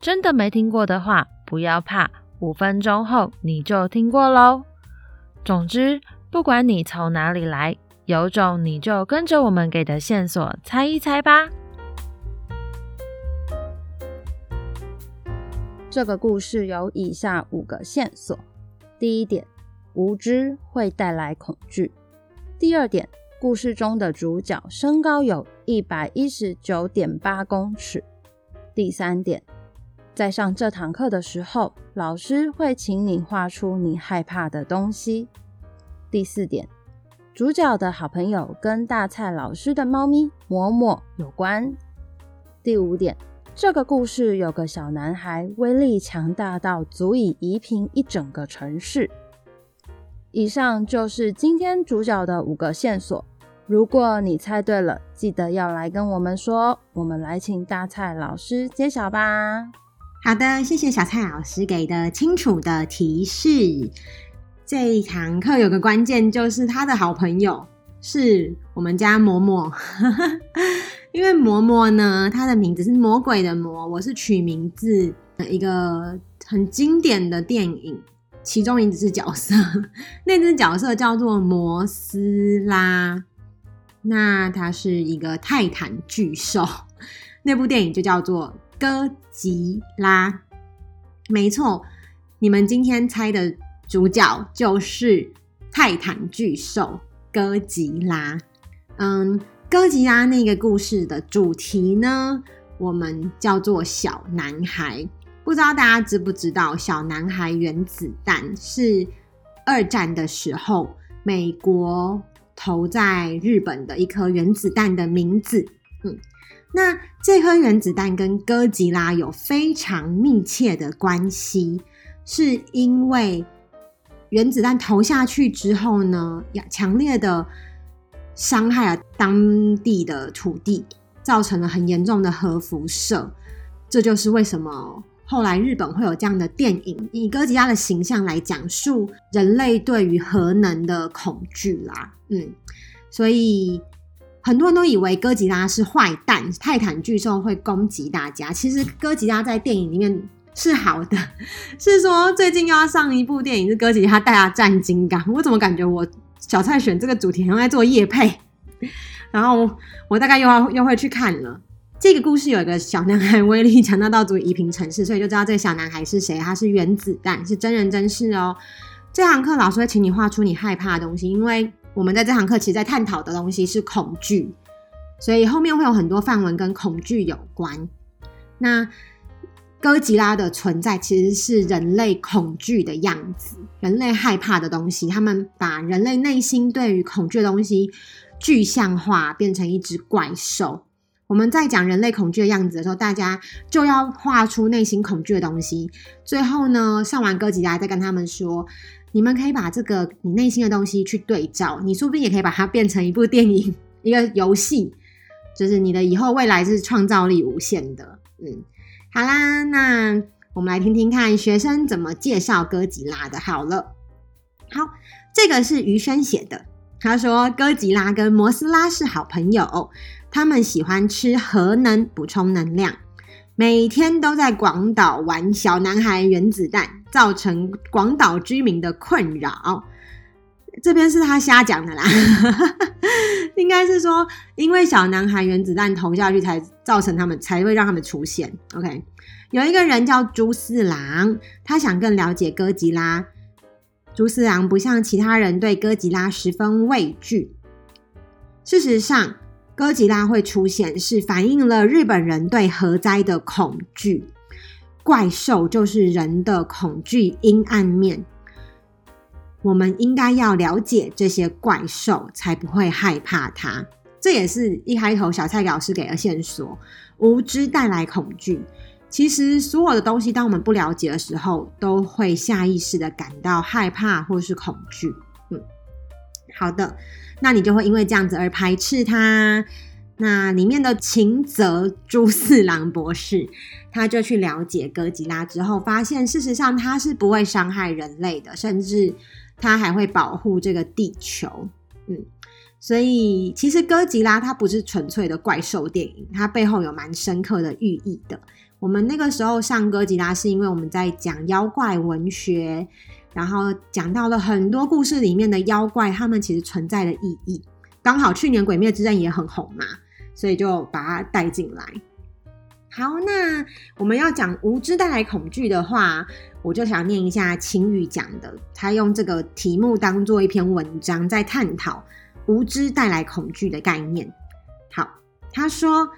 真的没听过的话，不要怕，五分钟后你就听过喽。总之，不管你从哪里来，有种你就跟着我们给的线索猜一猜吧。这个故事有以下五个线索：第一点，无知会带来恐惧；第二点，故事中的主角身高有一百一十九点八公尺；第三点。在上这堂课的时候，老师会请你画出你害怕的东西。第四点，主角的好朋友跟大蔡老师的猫咪嬷嬷有关。第五点，这个故事有个小男孩，威力强大到足以夷平一整个城市。以上就是今天主角的五个线索。如果你猜对了，记得要来跟我们说。我们来请大蔡老师揭晓吧。好的，谢谢小蔡老师给的清楚的提示。这一堂课有个关键，就是他的好朋友是我们家嬷嬷。因为嬷嬷呢，她的名字是魔鬼的魔，我是取名字一个很经典的电影，其中一只角色，那只角色叫做摩斯拉，那它是一个泰坦巨兽，那部电影就叫做。哥吉拉，没错，你们今天猜的主角就是泰坦巨兽哥吉拉。嗯，哥吉拉那个故事的主题呢，我们叫做小男孩。不知道大家知不知道，小男孩原子弹是二战的时候美国投在日本的一颗原子弹的名字。嗯。那这颗原子弹跟哥吉拉有非常密切的关系，是因为原子弹投下去之后呢，强烈的伤害了当地的土地，造成了很严重的核辐射。这就是为什么后来日本会有这样的电影，以哥吉拉的形象来讲述人类对于核能的恐惧啦。嗯，所以。很多人都以为哥吉拉是坏蛋，泰坦巨兽会攻击大家。其实哥吉拉在电影里面是好的，是说最近又要上一部电影是哥吉拉大战金刚。我怎么感觉我小蔡选这个主题好像在做夜配？然后我大概又要又会去看了。这个故事有一个小男孩威力强大到足以夷平城市，所以就知道这个小男孩是谁。他是原子弹，是真人真事哦。这堂课老师会请你画出你害怕的东西，因为。我们在这堂课其实在探讨的东西是恐惧，所以后面会有很多范文跟恐惧有关。那哥吉拉的存在其实是人类恐惧的样子，人类害怕的东西，他们把人类内心对于恐惧的东西具象化，变成一只怪兽。我们在讲人类恐惧的样子的时候，大家就要画出内心恐惧的东西。最后呢，上完哥吉拉再跟他们说。你们可以把这个你内心的东西去对照，你说不定也可以把它变成一部电影、一个游戏，就是你的以后未来是创造力无限的。嗯，好啦，那我们来听听看学生怎么介绍哥吉拉的。好了，好，这个是于轩写的。他说，哥吉拉跟摩斯拉是好朋友，他们喜欢吃核能补充能量。每天都在广岛玩小男孩原子弹，造成广岛居民的困扰。这边是他瞎讲的啦，应该是说，因为小男孩原子弹投下去，才造成他们才会让他们出现。OK，有一个人叫朱四郎，他想更了解哥吉拉。朱四郎不像其他人对哥吉拉十分畏惧，事实上。哥吉拉会出现，是反映了日本人对核灾的恐惧。怪兽就是人的恐惧阴暗面。我们应该要了解这些怪兽，才不会害怕它。这也是一开头小蔡老师给的线索：无知带来恐惧。其实所有的东西，当我们不了解的时候，都会下意识的感到害怕或是恐惧。嗯，好的，那你就会因为这样子而排斥它。那里面的秦泽朱四郎博士，他就去了解哥吉拉之后，发现事实上他是不会伤害人类的，甚至他还会保护这个地球。嗯，所以其实哥吉拉它不是纯粹的怪兽电影，它背后有蛮深刻的寓意的。我们那个时候上哥吉拉，是因为我们在讲妖怪文学，然后讲到了很多故事里面的妖怪，他们其实存在的意义。刚好去年《鬼灭之刃》也很红嘛，所以就把它带进来。好，那我们要讲无知带来恐惧的话，我就想念一下晴雨讲的，他用这个题目当做一篇文章，在探讨无知带来恐惧的概念。好，他说。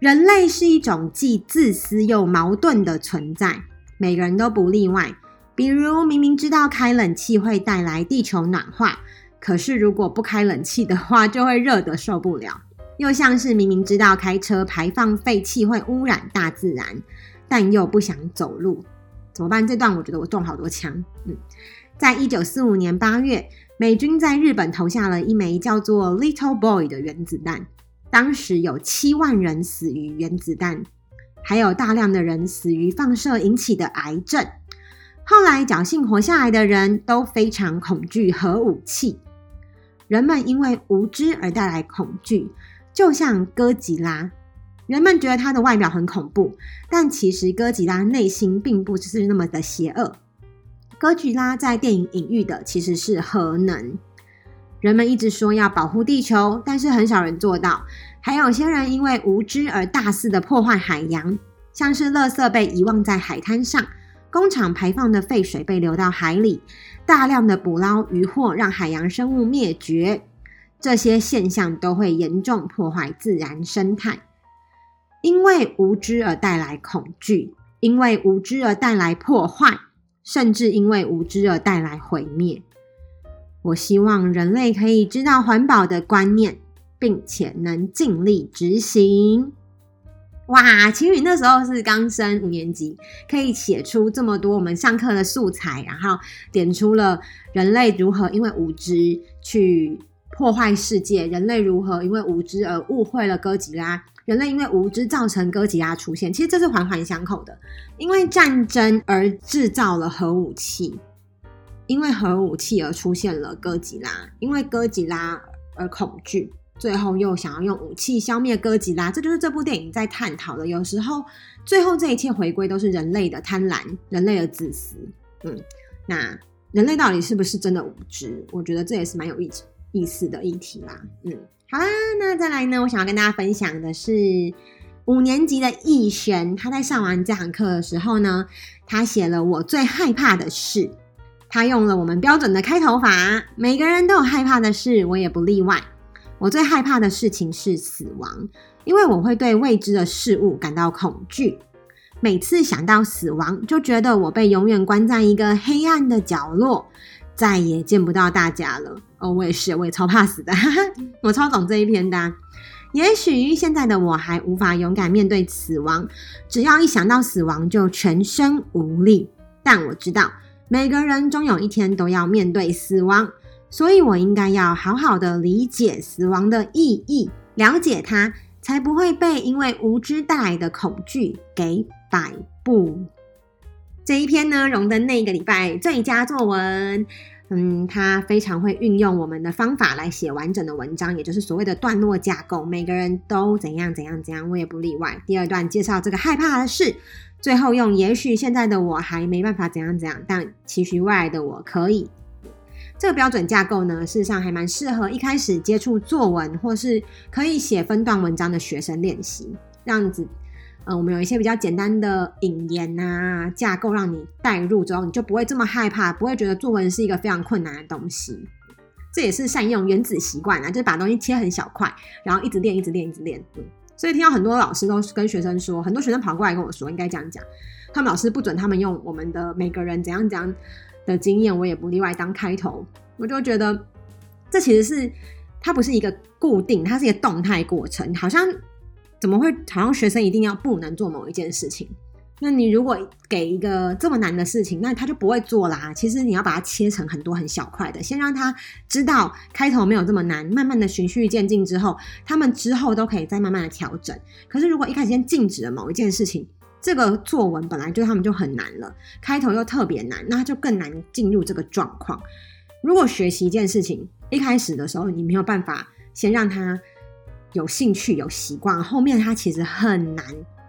人类是一种既自私又矛盾的存在，每个人都不例外。比如，明明知道开冷气会带来地球暖化，可是如果不开冷气的话，就会热得受不了。又像是明明知道开车排放废气会污染大自然，但又不想走路，怎么办？这段我觉得我中好多枪。嗯，在一九四五年八月，美军在日本投下了一枚叫做 “Little Boy” 的原子弹。当时有七万人死于原子弹，还有大量的人死于放射引起的癌症。后来侥幸活下来的人都非常恐惧核武器。人们因为无知而带来恐惧，就像哥吉拉。人们觉得他的外表很恐怖，但其实哥吉拉内心并不是那么的邪恶。哥吉拉在电影隐喻的其实是核能。人们一直说要保护地球，但是很少人做到。还有些人因为无知而大肆的破坏海洋，像是垃圾被遗忘在海滩上，工厂排放的废水被流到海里，大量的捕捞渔获让海洋生物灭绝。这些现象都会严重破坏自然生态。因为无知而带来恐惧，因为无知而带来破坏，甚至因为无知而带来毁灭。我希望人类可以知道环保的观念，并且能尽力执行。哇，晴雨那时候是刚升五年级，可以写出这么多我们上课的素材，然后点出了人类如何因为无知去破坏世界，人类如何因为无知而误会了哥吉拉，人类因为无知造成哥吉拉出现。其实这是环环相扣的，因为战争而制造了核武器。因为核武器而出现了哥吉拉，因为哥吉拉而恐惧，最后又想要用武器消灭哥吉拉，这就是这部电影在探讨的。有时候，最后这一切回归都是人类的贪婪，人类的自私。嗯，那人类到底是不是真的无知？我觉得这也是蛮有意意思的议题啦。嗯，好啦，那再来呢，我想要跟大家分享的是五年级的逸轩，他在上完这堂课的时候呢，他写了我最害怕的事。他用了我们标准的开头法，每个人都有害怕的事，我也不例外。我最害怕的事情是死亡，因为我会对未知的事物感到恐惧。每次想到死亡，就觉得我被永远关在一个黑暗的角落，再也见不到大家了。哦，我也是，我也超怕死的，哈哈，我超懂这一篇的。也许现在的我还无法勇敢面对死亡，只要一想到死亡就全身无力。但我知道。每个人终有一天都要面对死亡，所以我应该要好好的理解死亡的意义，了解它，才不会被因为无知带来的恐惧给摆布。这一篇呢，荣登那个礼拜最佳作文。嗯，他非常会运用我们的方法来写完整的文章，也就是所谓的段落架构。每个人都怎样怎样怎样，我也不例外。第二段介绍这个害怕的事。最后用，也许现在的我还没办法怎样怎样，但其实未来的我可以。这个标准架构呢，事实上还蛮适合一开始接触作文或是可以写分段文章的学生练习。这样子，呃，我们有一些比较简单的引言啊架构，让你带入之后，你就不会这么害怕，不会觉得作文是一个非常困难的东西。这也是善用原子习惯啊，就是把东西切很小块，然后一直练，一直练，一直练。嗯所以听到很多老师都跟学生说，很多学生跑过来跟我说，应该这样讲，他们老师不准他们用我们的每个人怎样怎样的经验，我也不例外当开头，我就觉得这其实是它不是一个固定，它是一个动态过程，好像怎么会好像学生一定要不能做某一件事情，那你如果给一个这么难的事情，那他就不会做啦。其实你要把它切成很多很小块的，先让他知道开头没有这么难，慢慢的循序渐进之后，他们之后都可以再慢慢的调整。可是如果一开始先禁止了某一件事情，这个作文本来就他们就很难了，开头又特别难，那就更难进入这个状况。如果学习一件事情，一开始的时候你没有办法先让他有兴趣、有习惯，后面他其实很难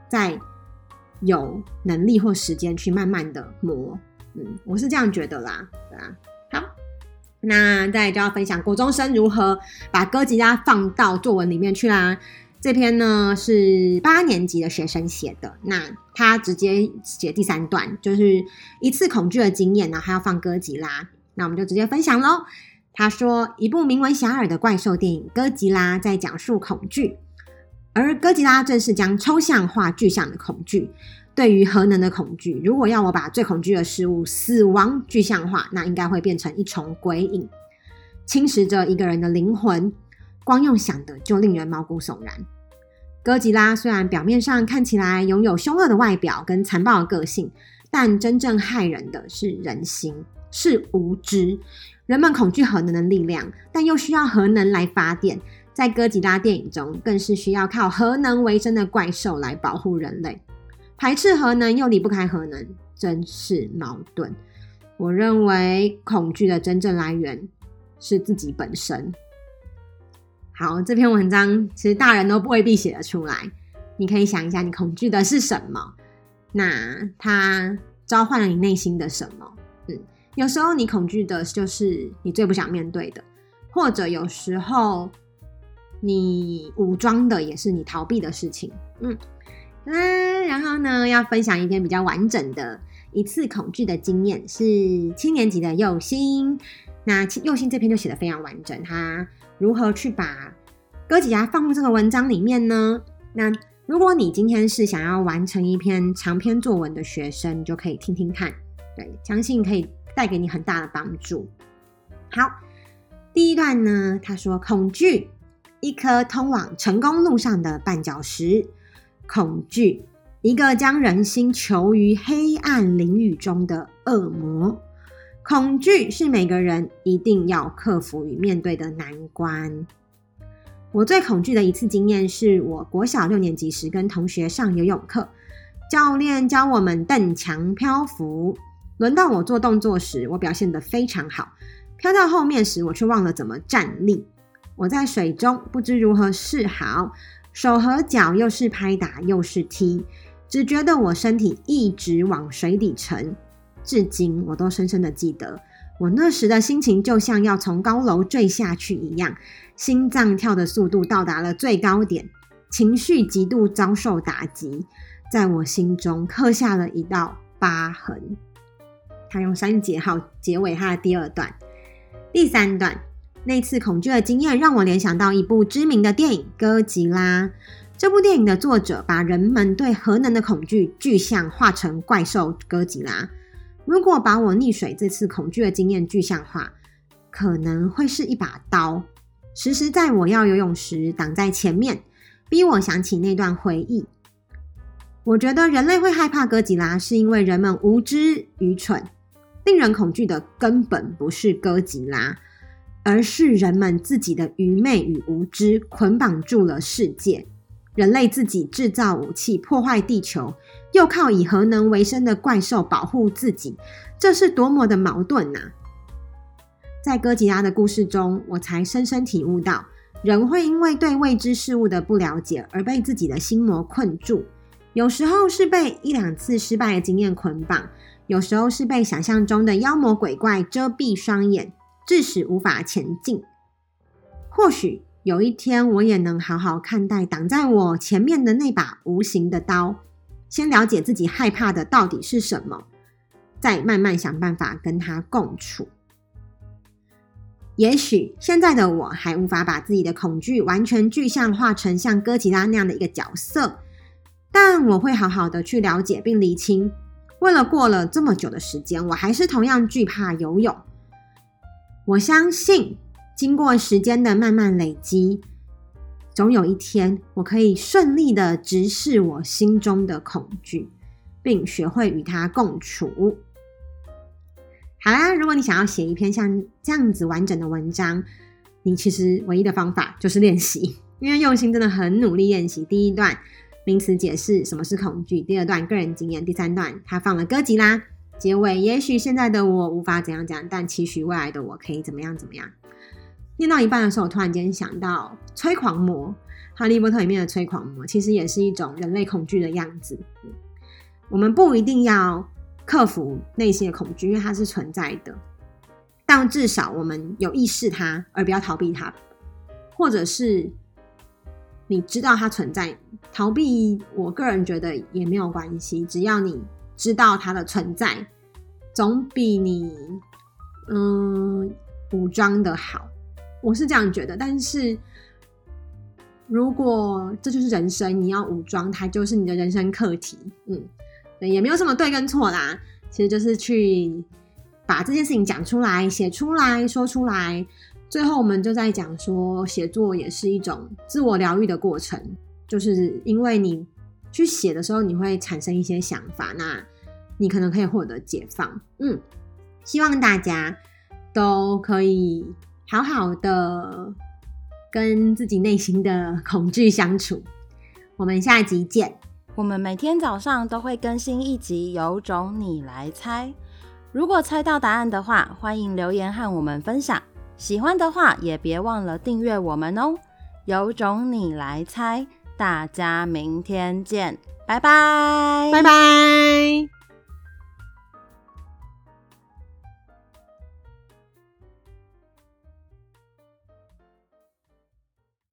再有能力或时间去慢慢的磨。嗯，我是这样觉得啦，对啊。好，那再就要分享国中生如何把歌吉拉放到作文里面去啦。这篇呢是八年级的学生写的，那他直接写第三段，就是一次恐惧的经验，然后还要放哥吉拉，那我们就直接分享喽。他说，一部名闻遐迩的怪兽电影《哥吉拉》在讲述恐惧，而哥吉拉正是将抽象化具象的恐惧。对于核能的恐惧，如果要我把最恐惧的事物——死亡具象化，那应该会变成一重鬼影，侵蚀着一个人的灵魂，光用想的就令人毛骨悚然。哥吉拉虽然表面上看起来拥有凶恶的外表跟残暴的个性，但真正害人的是人心，是无知。人们恐惧核能的力量，但又需要核能来发电。在哥吉拉电影中，更是需要靠核能为生的怪兽来保护人类。排斥核能又离不开核能，真是矛盾。我认为恐惧的真正来源是自己本身。好，这篇文章其实大人都未必写得出来。你可以想一下，你恐惧的是什么？那它召唤了你内心的什么？嗯，有时候你恐惧的就是你最不想面对的，或者有时候你武装的也是你逃避的事情。嗯，那然后呢，要分享一篇比较完整的一次恐惧的经验，是七年级的佑星。那佑星这篇就写得非常完整，他如何去把哥吉拉放入这个文章里面呢？那如果你今天是想要完成一篇长篇作文的学生，你就可以听听看，对，相信可以带给你很大的帮助。好，第一段呢，他说恐惧，一颗通往成功路上的绊脚石；恐惧，一个将人心囚于黑暗囹圄中的恶魔。恐惧是每个人一定要克服与面对的难关。我最恐惧的一次经验是我国小六年级时跟同学上游泳课，教练教我们蹬墙漂浮。轮到我做动作时，我表现得非常好。漂到后面时，我却忘了怎么站立。我在水中不知如何是好，手和脚又是拍打又是踢，只觉得我身体一直往水底沉。至今我都深深的记得，我那时的心情就像要从高楼坠下去一样，心脏跳的速度到达了最高点，情绪极度遭受打击，在我心中刻下了一道疤痕。他用三节号结尾他的第二段，第三段，那次恐惧的经验让我联想到一部知名的电影《哥吉拉》。这部电影的作者把人们对核能的恐惧具象化成怪兽哥吉拉。如果把我溺水这次恐惧的经验具象化，可能会是一把刀，时时在我要游泳时挡在前面，逼我想起那段回忆。我觉得人类会害怕哥吉拉，是因为人们无知愚蠢。令人恐惧的根本不是哥吉拉，而是人们自己的愚昧与无知捆绑住了世界。人类自己制造武器破坏地球，又靠以核能为生的怪兽保护自己，这是多么的矛盾呐！在哥吉拉的故事中，我才深深体悟到，人会因为对未知事物的不了解而被自己的心魔困住。有时候是被一两次失败的经验捆绑，有时候是被想象中的妖魔鬼怪遮蔽双眼，致使无法前进。或许。有一天，我也能好好看待挡在我前面的那把无形的刀，先了解自己害怕的到底是什么，再慢慢想办法跟它共处。也许现在的我还无法把自己的恐惧完全具象化成像哥吉拉那样的一个角色，但我会好好的去了解并厘清。为了过了这么久的时间，我还是同样惧怕游泳。我相信。经过时间的慢慢累积，总有一天我可以顺利的直视我心中的恐惧，并学会与它共处。好啦，如果你想要写一篇像这样子完整的文章，你其实唯一的方法就是练习，因为用心真的很努力练习。第一段名词解释什么是恐惧，第二段个人经验，第三段他放了歌集啦。结尾也许现在的我无法怎样讲，但期许未来的我可以怎么样怎么样。念到一半的时候，我突然间想到催狂魔，哈利波特里面的催狂魔其实也是一种人类恐惧的样子。我们不一定要。克服内心的恐惧，因为它是存在的。但至少我们有意识它，而不要逃避它，或者是你知道它存在，逃避，我个人觉得也没有关系。只要你知道它的存在，总比你嗯武装的好。我是这样觉得。但是如果这就是人生，你要武装它，就是你的人生课题。嗯。也没有什么对跟错啦，其实就是去把这件事情讲出来、写出来、说出来。最后，我们就在讲说，写作也是一种自我疗愈的过程，就是因为你去写的时候，你会产生一些想法，那你可能可以获得解放。嗯，希望大家都可以好好的跟自己内心的恐惧相处。我们下集见。我们每天早上都会更新一集，有种你来猜。如果猜到答案的话，欢迎留言和我们分享。喜欢的话，也别忘了订阅我们哦。有种你来猜，大家明天见，拜拜，拜拜。